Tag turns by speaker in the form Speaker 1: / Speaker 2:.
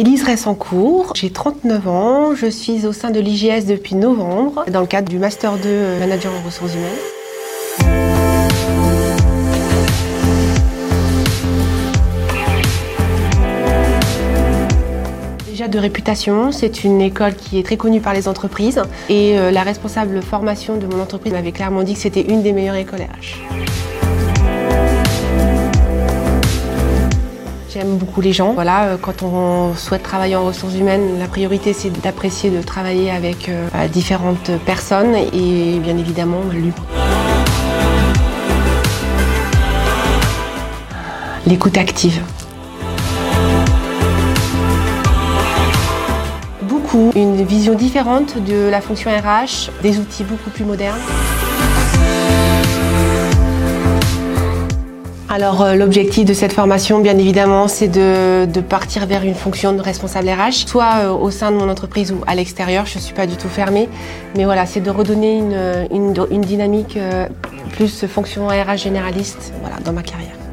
Speaker 1: Élise Ressancourt, j'ai 39 ans, je suis au sein de l'IGS depuis novembre dans le cadre du Master 2 Manager en ressources humaines. Déjà de réputation, c'est une école qui est très connue par les entreprises et euh, la responsable formation de mon entreprise m'avait clairement dit que c'était une des meilleures écoles RH. J'aime beaucoup les gens. Voilà, euh, quand on souhaite travailler en ressources humaines, la priorité c'est d'apprécier de travailler avec euh, bah, différentes personnes et bien évidemment l'humain. L'écoute active. Beaucoup, une vision différente de la fonction RH, des outils beaucoup plus modernes. Alors euh, l'objectif de cette formation, bien évidemment, c'est de, partir vers une fonction de responsable RH, soit euh, au sein de mon entreprise ou à l'extérieur. Je ne suis pas du tout fermée, mais voilà, c'est de redonner une, dynamique euh, plus fonction RH généraliste dans ma carrière.